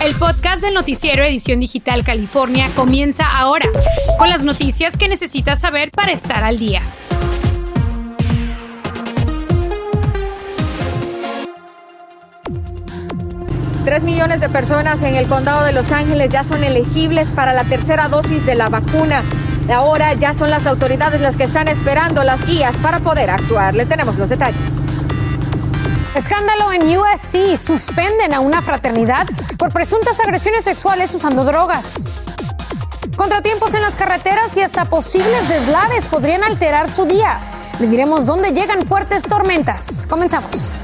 El podcast del noticiero Edición Digital California comienza ahora, con las noticias que necesitas saber para estar al día. Tres millones de personas en el condado de Los Ángeles ya son elegibles para la tercera dosis de la vacuna. Ahora ya son las autoridades las que están esperando las guías para poder actuar. Le tenemos los detalles. Escándalo en USC. Suspenden a una fraternidad por presuntas agresiones sexuales usando drogas. Contratiempos en las carreteras y hasta posibles deslaves podrían alterar su día. Le diremos dónde llegan fuertes tormentas. Comenzamos.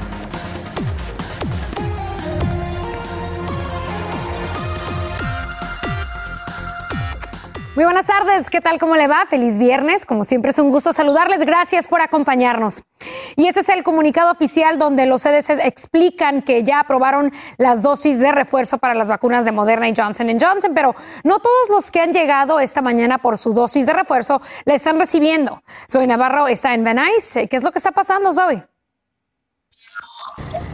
Muy buenas tardes, ¿qué tal? ¿Cómo le va? Feliz viernes. Como siempre es un gusto saludarles. Gracias por acompañarnos. Y ese es el comunicado oficial donde los CDC explican que ya aprobaron las dosis de refuerzo para las vacunas de Moderna y Johnson Johnson, pero no todos los que han llegado esta mañana por su dosis de refuerzo la están recibiendo. Zoe Navarro está en Van ¿Qué es lo que está pasando, Zoe?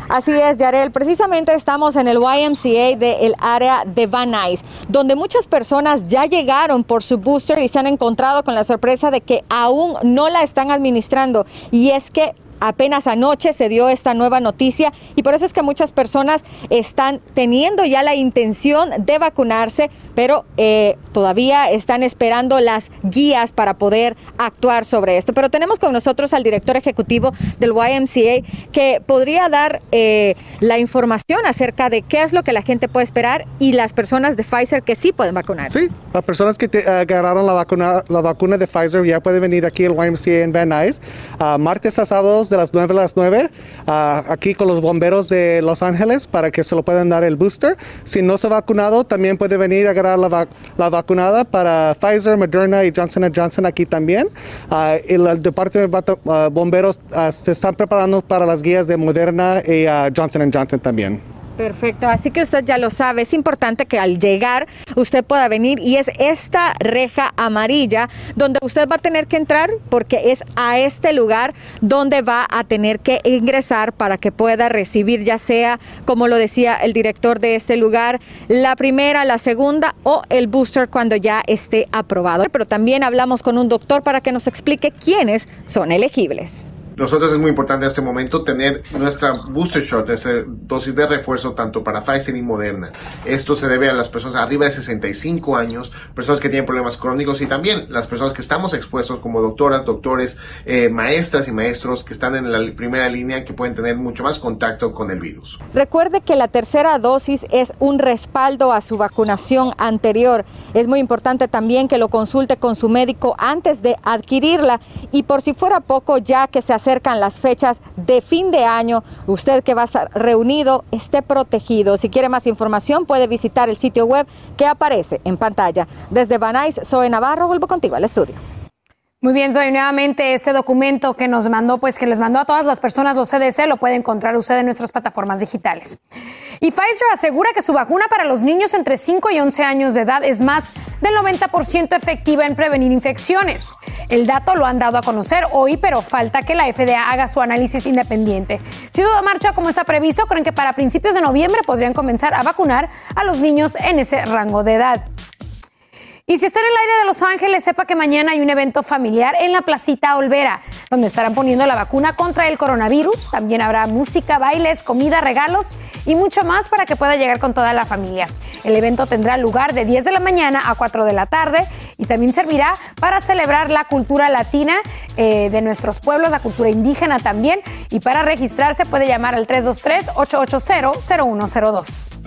Así es, Yarel. Precisamente estamos en el YMCA del área de Van Nuys, donde muchas personas ya llegaron por su booster y se han encontrado con la sorpresa de que aún no la están administrando. Y es que apenas anoche se dio esta nueva noticia y por eso es que muchas personas están teniendo ya la intención de vacunarse, pero eh, todavía están esperando las guías para poder actuar sobre esto. Pero tenemos con nosotros al director ejecutivo del YMCA que podría dar eh, la información acerca de qué es lo que la gente puede esperar y las personas de Pfizer que sí pueden vacunar. Sí, las personas que agarraron la vacuna, la vacuna de Pfizer ya pueden venir aquí al YMCA en Van Nuys, uh, martes a sábados de las 9 a las 9, uh, aquí con los bomberos de Los Ángeles para que se lo puedan dar el booster. Si no se ha vacunado, también puede venir a agarrar la, la vacunada para Pfizer, Moderna y Johnson Johnson aquí también. Uh, el, departamento de bomberos se están preparando para las guías de Moderna y Johnson Johnson también. Perfecto, así que usted ya lo sabe, es importante que al llegar usted pueda venir y es esta reja amarilla donde usted va a tener que entrar porque es a este lugar donde va a tener que ingresar para que pueda recibir ya sea, como lo decía el director de este lugar, la primera, la segunda o el booster cuando ya esté aprobado. Pero también hablamos con un doctor para que nos explique quiénes son elegibles. Nosotros es muy importante en este momento tener nuestra booster shot, esa dosis de refuerzo tanto para Pfizer y Moderna. Esto se debe a las personas arriba de 65 años, personas que tienen problemas crónicos y también las personas que estamos expuestos como doctoras, doctores, eh, maestras y maestros que están en la primera línea que pueden tener mucho más contacto con el virus. Recuerde que la tercera dosis es un respaldo a su vacunación anterior. Es muy importante también que lo consulte con su médico antes de adquirirla y por si fuera poco ya que se acercan las fechas de fin de año, usted que va a estar reunido esté protegido. Si quiere más información puede visitar el sitio web que aparece en pantalla. Desde Banais, Zoe Navarro, vuelvo contigo al estudio. Muy bien, Zoe, nuevamente ese documento que nos mandó, pues que les mandó a todas las personas los CDC, lo puede encontrar usted en nuestras plataformas digitales. Y Pfizer asegura que su vacuna para los niños entre 5 y 11 años de edad es más del 90% efectiva en prevenir infecciones. El dato lo han dado a conocer hoy, pero falta que la FDA haga su análisis independiente. Si todo marcha como está previsto, creen que para principios de noviembre podrían comenzar a vacunar a los niños en ese rango de edad. Y si está en el aire de Los Ángeles, sepa que mañana hay un evento familiar en la Placita Olvera, donde estarán poniendo la vacuna contra el coronavirus. También habrá música, bailes, comida, regalos y mucho más para que pueda llegar con toda la familia. El evento tendrá lugar de 10 de la mañana a 4 de la tarde y también servirá para celebrar la cultura latina eh, de nuestros pueblos, la cultura indígena también. Y para registrarse puede llamar al 323-880-0102.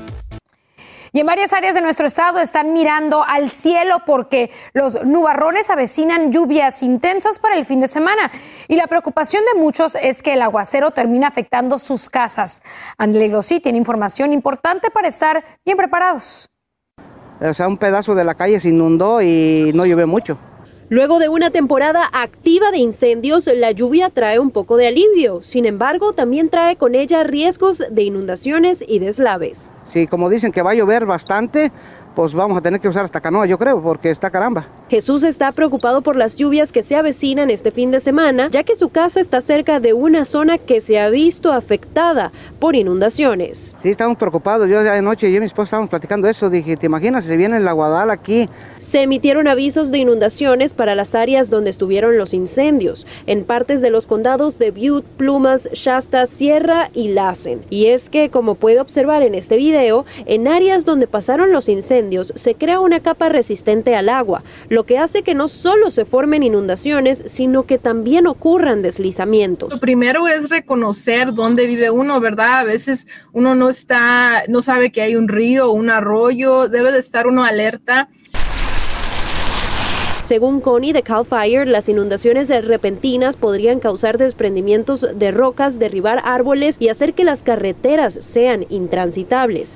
Y en varias áreas de nuestro estado están mirando al cielo porque los nubarrones avecinan lluvias intensas para el fin de semana. Y la preocupación de muchos es que el aguacero termina afectando sus casas. André sí tiene información importante para estar bien preparados. O sea, un pedazo de la calle se inundó y no llovió mucho. Luego de una temporada activa de incendios, la lluvia trae un poco de alivio. Sin embargo, también trae con ella riesgos de inundaciones y deslaves. Si como dicen que va a llover bastante, pues vamos a tener que usar esta canoa, yo creo, porque está caramba. Jesús está preocupado por las lluvias que se avecinan este fin de semana, ya que su casa está cerca de una zona que se ha visto afectada por inundaciones. Sí, estamos preocupados. Yo ya de noche, yo y mi esposa estábamos platicando eso. Dije, ¿te imaginas si se viene el aguadal aquí? Se emitieron avisos de inundaciones para las áreas donde estuvieron los incendios, en partes de los condados de Butte, Plumas, Shasta, Sierra y Lassen. Y es que, como puede observar en este video, en áreas donde pasaron los incendios se crea una capa resistente al agua, lo que hace que no solo se formen inundaciones, sino que también ocurran deslizamientos. Lo primero es reconocer dónde vive uno, ¿verdad? A veces uno no está, no sabe que hay un río un arroyo, debe de estar uno alerta. Según Connie de Cal Fire, las inundaciones repentinas podrían causar desprendimientos de rocas, derribar árboles y hacer que las carreteras sean intransitables.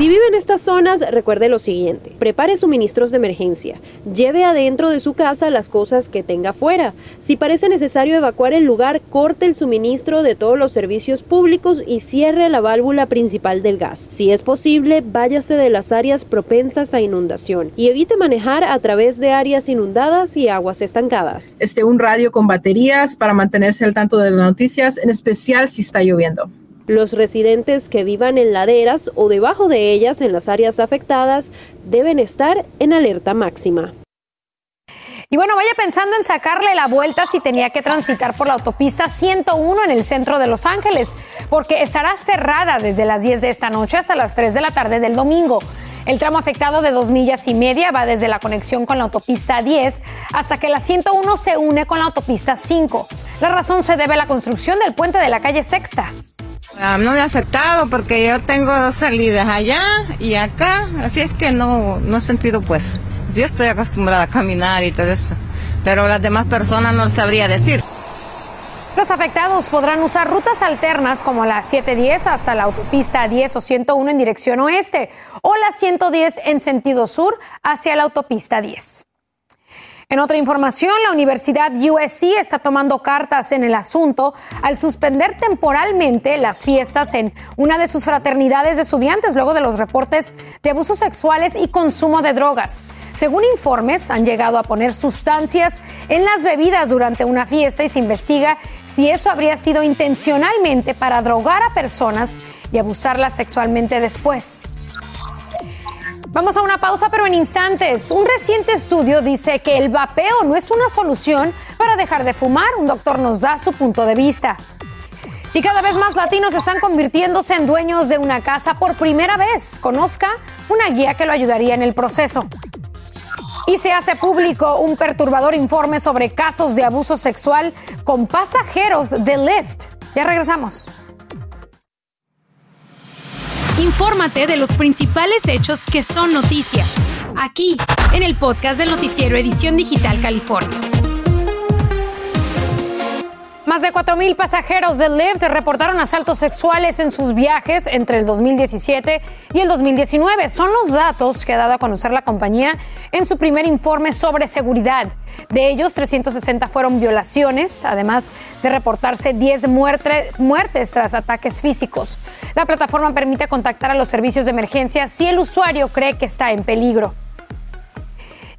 Si vive en estas zonas, recuerde lo siguiente. Prepare suministros de emergencia. Lleve adentro de su casa las cosas que tenga fuera. Si parece necesario evacuar el lugar, corte el suministro de todos los servicios públicos y cierre la válvula principal del gas. Si es posible, váyase de las áreas propensas a inundación y evite manejar a través de áreas inundadas y aguas estancadas. Este, un radio con baterías para mantenerse al tanto de las noticias, en especial si está lloviendo. Los residentes que vivan en laderas o debajo de ellas en las áreas afectadas deben estar en alerta máxima. Y bueno, vaya pensando en sacarle la vuelta si tenía que transitar por la autopista 101 en el centro de Los Ángeles, porque estará cerrada desde las 10 de esta noche hasta las 3 de la tarde del domingo. El tramo afectado de dos millas y media va desde la conexión con la autopista 10 hasta que la 101 se une con la autopista 5. La razón se debe a la construcción del puente de la calle Sexta. Ah, no me ha afectado porque yo tengo dos salidas allá y acá, así es que no, no he sentido pues. Yo estoy acostumbrada a caminar y todo eso, pero las demás personas no sabría decir. Los afectados podrán usar rutas alternas como la 710 hasta la autopista 10 o 101 en dirección oeste o la 110 en sentido sur hacia la autopista 10. En otra información, la Universidad USC está tomando cartas en el asunto al suspender temporalmente las fiestas en una de sus fraternidades de estudiantes luego de los reportes de abusos sexuales y consumo de drogas. Según informes, han llegado a poner sustancias en las bebidas durante una fiesta y se investiga si eso habría sido intencionalmente para drogar a personas y abusarlas sexualmente después. Vamos a una pausa, pero en instantes. Un reciente estudio dice que el vapeo no es una solución para dejar de fumar. Un doctor nos da su punto de vista. Y cada vez más latinos están convirtiéndose en dueños de una casa por primera vez. Conozca una guía que lo ayudaría en el proceso. Y se hace público un perturbador informe sobre casos de abuso sexual con pasajeros de Lyft. Ya regresamos. Infórmate de los principales hechos que son noticia, aquí en el podcast del noticiero Edición Digital California. Más de 4.000 pasajeros de Lyft reportaron asaltos sexuales en sus viajes entre el 2017 y el 2019. Son los datos que ha dado a conocer la compañía en su primer informe sobre seguridad. De ellos, 360 fueron violaciones, además de reportarse 10 muertes tras ataques físicos. La plataforma permite contactar a los servicios de emergencia si el usuario cree que está en peligro.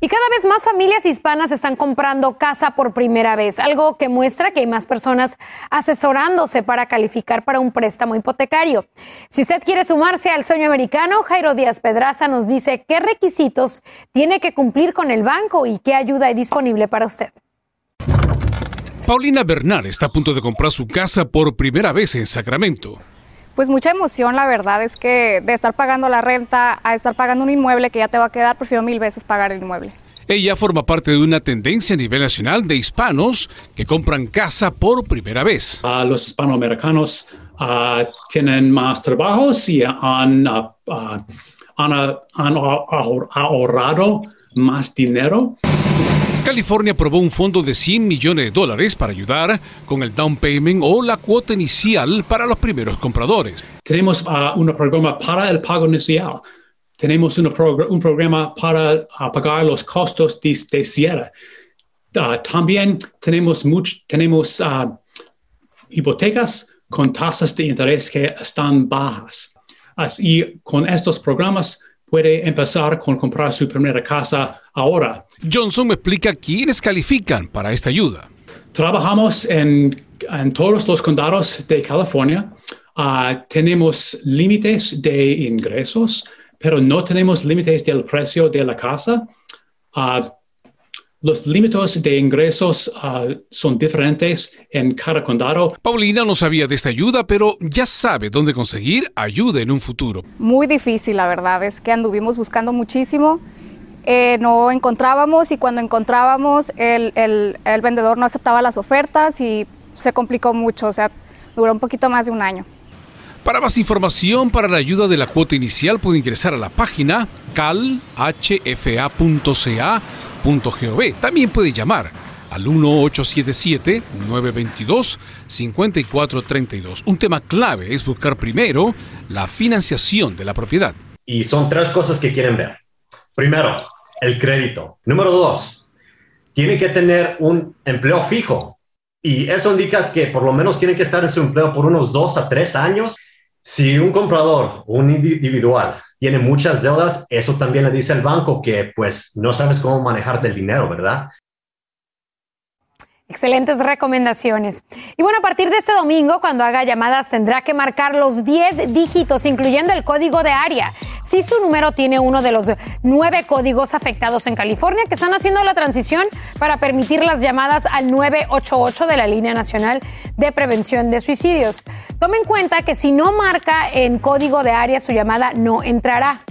Y cada vez más familias hispanas están comprando casa por primera vez, algo que muestra que hay más personas asesorándose para calificar para un préstamo hipotecario. Si usted quiere sumarse al sueño americano, Jairo Díaz Pedraza nos dice qué requisitos tiene que cumplir con el banco y qué ayuda hay disponible para usted. Paulina Bernal está a punto de comprar su casa por primera vez en Sacramento. Pues mucha emoción, la verdad es que de estar pagando la renta a estar pagando un inmueble que ya te va a quedar, prefiero mil veces pagar el inmueble. Ella forma parte de una tendencia a nivel nacional de hispanos que compran casa por primera vez. Uh, los hispanoamericanos uh, tienen más trabajos y han, uh, han, han ahorrado más dinero. California aprobó un fondo de 100 millones de dólares para ayudar con el down payment o la cuota inicial para los primeros compradores. Tenemos uh, un programa para el pago inicial. Tenemos un, programa para uh, pagar los costos de, de cierre. Uh, también tenemos, much, tenemos hipotecas con tasas de interés que están bajas. Así, con estos programas, puede empezar con comprar su primera casa ahora. Johnson me explica quiénes califican para esta ayuda. Trabajamos en, en todos los condados de California. Ah, tenemos límites de ingresos, pero no tenemos límites del precio de la casa. Ah, los límites de ingresos ah, son diferentes en cada condado. Paulina no sabía de esta ayuda, pero ya sabe dónde conseguir ayuda en un futuro. Muy difícil, la verdad, es que anduvimos buscando muchísimo. Eh, no encontrábamos y cuando encontrábamos el, el, el vendedor no aceptaba las ofertas y se complicó mucho, o sea, duró un poquito más de un año. Para más información para la ayuda de la cuota inicial puede ingresar a la página calhfa.ca También puede llamar al 1877-922-5432. Un tema clave es buscar primero la financiación de la propiedad. Y son tres cosas que quieren ver. Primero, el crédito. Número dos, tiene que tener un empleo fijo. Y eso indica que por lo menos tiene que estar en su empleo por unos dos a tres años. Si un comprador, un individual, tiene muchas deudas, eso también le dice al banco que pues no sabes cómo manejarte el dinero, ¿verdad? Excelentes recomendaciones. Y bueno, a partir de este domingo, cuando haga llamadas, tendrá que marcar los 10 dígitos, incluyendo el código de área. Si su número tiene uno de los nueve códigos afectados en California, que están haciendo la transición para permitir las llamadas al 988 de la Línea Nacional de Prevención de Suicidios. Tome en cuenta que si no marca en código de área, su llamada no entrará.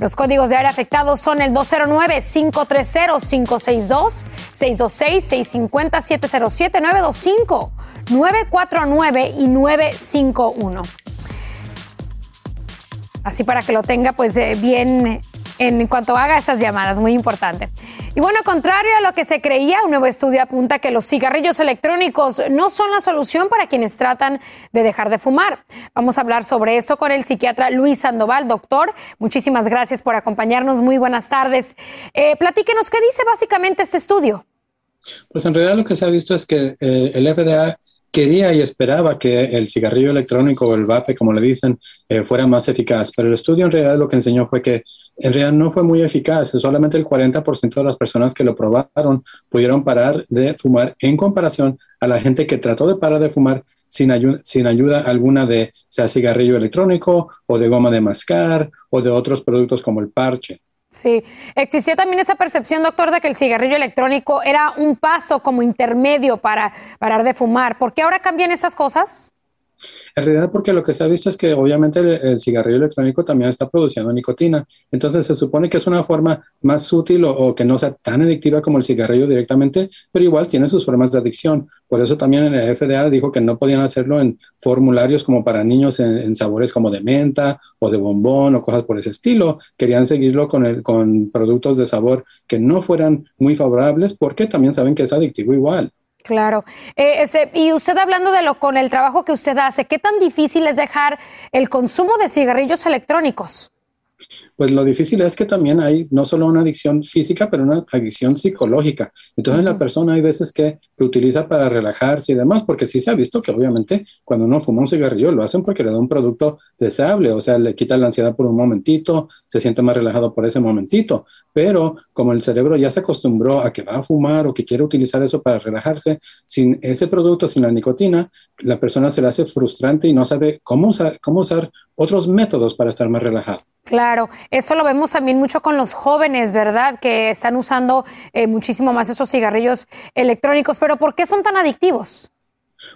Los códigos de área afectados son el 209-530-562, 626-650-707, 925, 949 y 951. Así para que lo tenga pues eh, bien en cuanto haga esas llamadas, muy importante. Y bueno, contrario a lo que se creía, un nuevo estudio apunta que los cigarrillos electrónicos no son la solución para quienes tratan de dejar de fumar. Vamos a hablar sobre esto con el psiquiatra Luis Sandoval. Doctor, muchísimas gracias por acompañarnos. Muy buenas tardes. Eh, platíquenos, ¿qué dice básicamente este estudio? Pues en realidad lo que se ha visto es que eh, el FDA quería y esperaba que el cigarrillo electrónico o el vape, como le dicen, eh, fuera más eficaz, pero el estudio en realidad lo que enseñó fue que en realidad no fue muy eficaz. Solamente el 40% de las personas que lo probaron pudieron parar de fumar en comparación a la gente que trató de parar de fumar sin, sin ayuda alguna de sea cigarrillo electrónico o de goma de mascar o de otros productos como el parche. Sí, existía también esa percepción, doctor, de que el cigarrillo electrónico era un paso como intermedio para parar de fumar. ¿Por qué ahora cambian esas cosas? En realidad, porque lo que se ha visto es que obviamente el, cigarrillo electrónico también está produciendo nicotina. Entonces se supone que es una forma más sutil o, que no sea tan adictiva como el cigarrillo directamente, pero igual tiene sus formas de adicción. Por eso también el FDA dijo que no podían hacerlo en formularios como para niños en, sabores como de menta o de bombón o cosas por ese estilo. Querían seguirlo con, con productos de sabor que no fueran muy favorables porque también saben que es adictivo igual. Claro. Eh, ese, y usted hablando de lo con el trabajo que usted hace, ¿qué tan difícil es dejar el consumo de cigarrillos electrónicos? Pues lo difícil es que también hay no solo una adicción física, pero una adicción psicológica. Entonces la persona hay veces que lo utiliza para relajarse y demás, porque sí se ha visto que obviamente cuando uno fuma un cigarrillo lo hacen porque le da un producto deseable, o sea, le quita la ansiedad por un momentito, se siente más relajado por ese momentito, pero como el cerebro ya se acostumbró a que va a fumar o que quiere utilizar eso para relajarse, sin ese producto, sin la nicotina, la persona se le hace frustrante y no sabe cómo usar, cómo usar otros métodos para estar más relajado. Claro, eso lo vemos también mucho con los jóvenes, ¿verdad? Que están usando eh, muchísimo más estos cigarrillos electrónicos, pero ¿por qué son tan adictivos?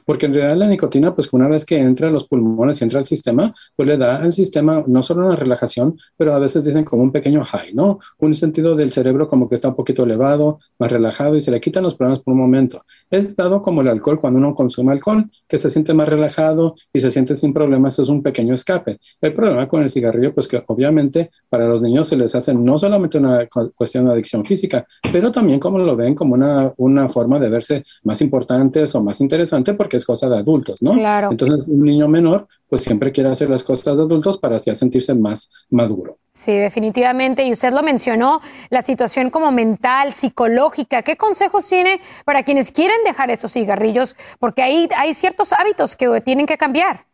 Porque en realidad la nicotina, pues una vez que entra a los pulmones y entra al sistema, pues le da al sistema no solo una relajación, pero a veces dicen como un pequeño high, ¿no? Un sentido del cerebro como que está un poquito elevado, más relajado y se le quitan los problemas por un momento. Es dado como el alcohol cuando uno consume alcohol, que se siente más relajado y se siente sin problemas, es un pequeño escape. El problema con el cigarrillo, pues que obviamente para los niños se les hace no solamente una cuestión de adicción física, pero también como lo ven como una, una forma de verse más importantes o más interesante porque es cosa de adultos, ¿no? Claro. Entonces, un niño menor, pues siempre quiere hacer las cosas de adultos para así sentirse más maduro. Sí, definitivamente. Y usted lo mencionó, la situación como mental, psicológica. ¿Qué consejos tiene para quienes quieren dejar esos cigarrillos? Porque ahí hay ciertos hábitos que tienen que cambiar.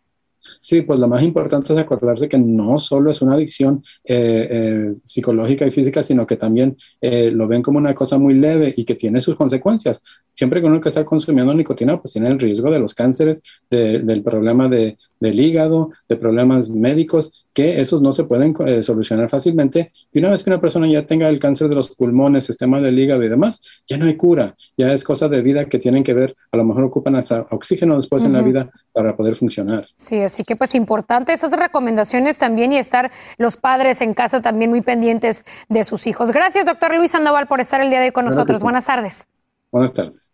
Sí, pues lo más importante es acordarse que no solo es una adicción eh, eh, psicológica y física, sino que también eh, lo ven como una cosa muy leve y que tiene sus consecuencias. Siempre que uno que está consumiendo nicotina, pues tiene el riesgo de los cánceres, del problema de, del hígado, de problemas médicos, que esos no se pueden solucionar fácilmente. Y una vez que una persona ya tenga el cáncer de los pulmones, sistema del hígado y demás, ya no hay cura, ya es cosa de vida que tienen que ver, a lo mejor ocupan hasta oxígeno después en la vida para poder funcionar. Sí, así que pues importante esas recomendaciones también y estar los padres en casa también muy pendientes de sus hijos. Gracias, doctor Luis Sandoval, por estar el día de hoy con nosotros. Buenas tardes. Buenas tardes.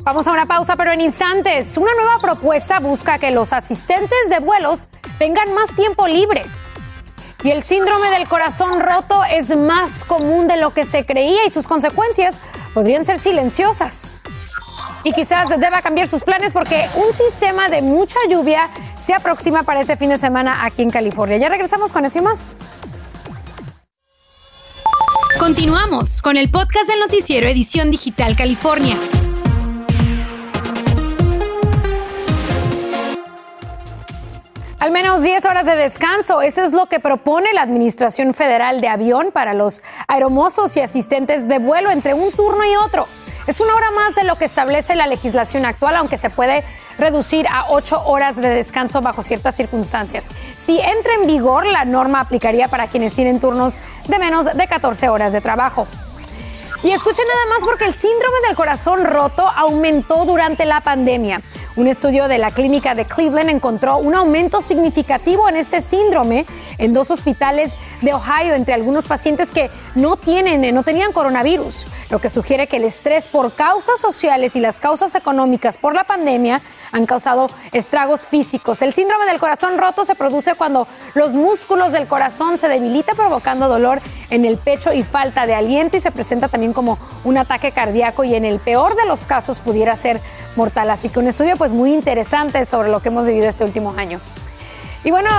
Vamos a una pausa, pero en instantes. Una nueva propuesta busca que los asistentes de vuelos tengan más tiempo libre. Y el síndrome del corazón roto es más común de lo que se creía y sus consecuencias podrían ser silenciosas y quizás deba cambiar sus planes porque un sistema de mucha lluvia se aproxima para ese fin de semana aquí en California. Ya regresamos con eso y más. Continuamos con el podcast del noticiero Edición Digital California. Al menos 10 horas de descanso, eso es lo que propone la Administración Federal de Avión para los aeromosos y asistentes de vuelo entre un turno y otro. Es una hora más de lo que establece la legislación actual, aunque se puede reducir a ocho horas de descanso bajo ciertas circunstancias. Si entra en vigor, la norma aplicaría para quienes tienen turnos de menos de 14 horas de trabajo. Y escuchen nada más porque el síndrome del corazón roto aumentó durante la pandemia. Un estudio de la clínica de Cleveland encontró un aumento significativo en este síndrome en dos hospitales de Ohio entre algunos pacientes que no tienen, no tenían coronavirus, lo que sugiere que el estrés por causas sociales y las causas económicas por la pandemia han causado estragos físicos. El síndrome del corazón roto se produce cuando los músculos del corazón se debilitan provocando dolor en el pecho y falta de aliento y se presenta también como un ataque cardíaco y en el peor de los casos pudiera ser mortal. Así que un estudio pues muy interesante sobre lo que hemos vivido este último año. Y bueno,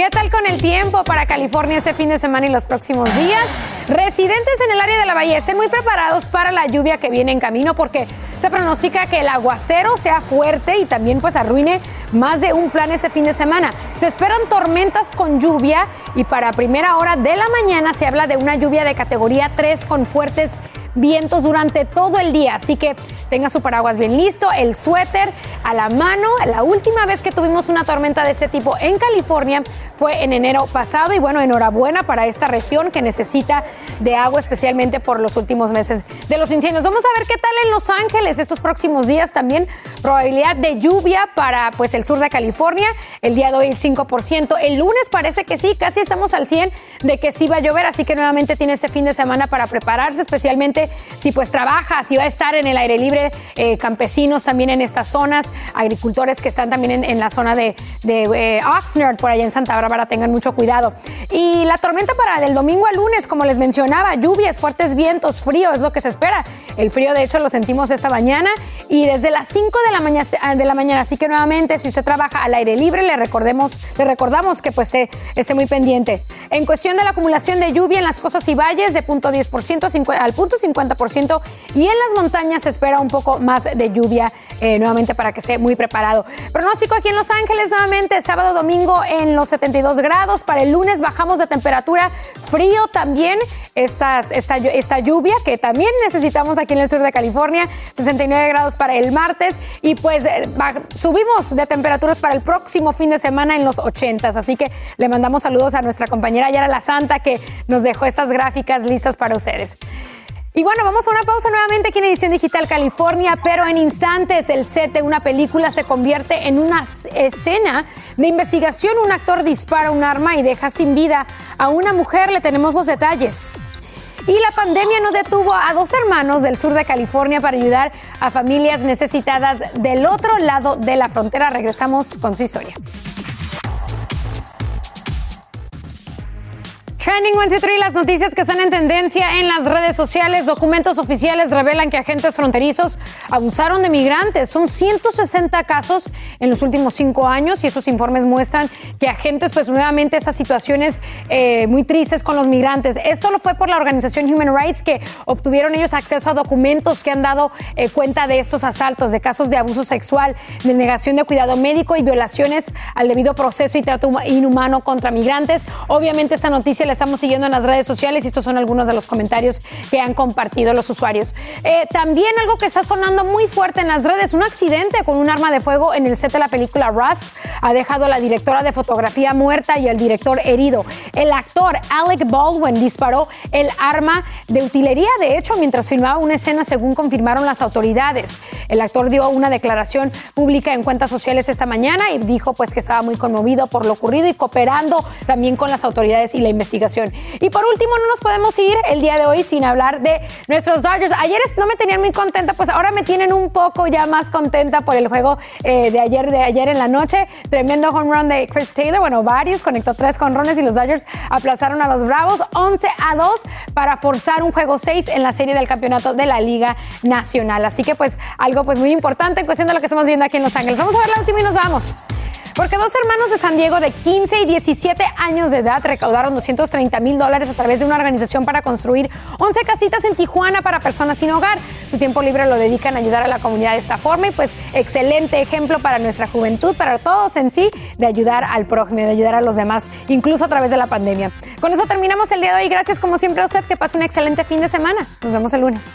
¿Qué tal con el tiempo para California ese fin de semana y los próximos días? Residentes en el área de la Bahía estén muy preparados para la lluvia que viene en camino porque se pronostica que el aguacero sea fuerte y también pues arruine más de un plan ese fin de semana. Se esperan tormentas con lluvia y para primera hora de la mañana se habla de una lluvia de categoría 3 con fuertes vientos durante todo el día. Así que tenga su paraguas bien listo, el suéter a la mano. La última vez que tuvimos una tormenta de ese tipo en California fue en enero pasado y bueno, enhorabuena para esta región que necesita de agua especialmente por los últimos meses de los incendios. Vamos a ver qué tal en Los Ángeles estos próximos días también. Probabilidad de lluvia para pues el sur de California. El día de hoy el 5%. El lunes parece que sí, casi estamos al 100 de que sí va a llover, así que nuevamente tiene ese fin de semana para prepararse, especialmente si pues trabaja, si va a estar en el aire libre, eh, campesinos también en estas zonas, agricultores que están también en, la zona de, eh, Oxnard, por allá en Santa Bárbara, tengan mucho cuidado. Y la tormenta para el domingo al lunes, como les mencionaba, lluvias, fuertes vientos, frío, es lo que se espera. El frío, de hecho, lo sentimos esta mañana y desde las 5 de la, mañana, de la mañana. Así que nuevamente, si usted trabaja al aire libre, le, recordemos, le recordamos que pues esté, muy pendiente. En cuestión de la acumulación de lluvia en las costas y valles, de punto 10% al punto 50%, 50% y en las montañas se espera un poco más de lluvia eh, nuevamente para que esté muy preparado. Pronóstico aquí en Los Ángeles nuevamente sábado domingo en los 72 grados. Para el lunes bajamos de temperatura, frío también esta, esta lluvia que también necesitamos aquí en el sur de California, 69 grados para el martes y pues eh, subimos de temperaturas para el próximo fin de semana en los 80. Así que le mandamos saludos a nuestra compañera Yara La Santa que nos dejó estas gráficas listas para ustedes. Y bueno, vamos a una pausa nuevamente aquí en Edición Digital California, pero en instantes el set de una película se convierte en una escena de investigación. Un actor dispara un arma y deja sin vida a una mujer. Le tenemos los detalles. Y la pandemia no detuvo a dos hermanos del sur de California para ayudar a familias necesitadas del otro lado de la frontera. Regresamos con su historia. Trending 1, 2, 3, las noticias que están en tendencia en las redes sociales. Documentos oficiales revelan que agentes fronterizos abusaron de migrantes. Son 160 casos en los últimos cinco años y estos informes muestran que agentes, pues nuevamente esas situaciones eh, muy tristes con los migrantes. Esto lo fue por la organización Human Rights que obtuvieron ellos acceso a documentos que han dado eh, cuenta de estos asaltos, de casos de abuso sexual, de negación de cuidado médico y violaciones al debido proceso y trato inhumano contra migrantes. Obviamente esta noticia estamos siguiendo en las redes sociales y estos son algunos de los comentarios que han compartido los usuarios. Eh, también algo que está sonando muy fuerte en las redes, un accidente con un arma de fuego en el set de la película Rust ha dejado a la directora de fotografía muerta y el director herido. El actor Alec Baldwin disparó el arma de utilería, de hecho, mientras filmaba una escena, según confirmaron las autoridades. El actor dio una declaración pública en cuentas sociales esta mañana y dijo pues que estaba muy conmovido por lo ocurrido y cooperando también con las autoridades y la investigación y por último, no nos podemos ir el día de hoy sin hablar de nuestros Dodgers. Ayer no me tenían muy contenta, pues ahora me tienen un poco ya más contenta por el juego eh, de ayer, de ayer en la noche. Tremendo home run de Chris Taylor, bueno, varios, conectó tres conrones y los Dodgers aplazaron a los Bravos 11 a 2 para forzar un juego 6 en la serie del campeonato de la Liga Nacional. Así que pues algo pues muy importante en cuestión de lo que estamos viendo aquí en Los Ángeles. Vamos a ver la última y nos vamos. Porque dos hermanos de San Diego de 15 y 17 años de edad recaudaron 230 mil dólares a través de una organización para construir 11 casitas en Tijuana para personas sin hogar. Su tiempo libre lo dedican a ayudar a la comunidad de esta forma y pues excelente ejemplo para nuestra juventud, para todos en sí, de ayudar al prójimo, de ayudar a los demás, incluso a través de la pandemia. Con eso terminamos el día de hoy. Gracias como siempre a usted. Que pase un excelente fin de semana. Nos vemos el lunes.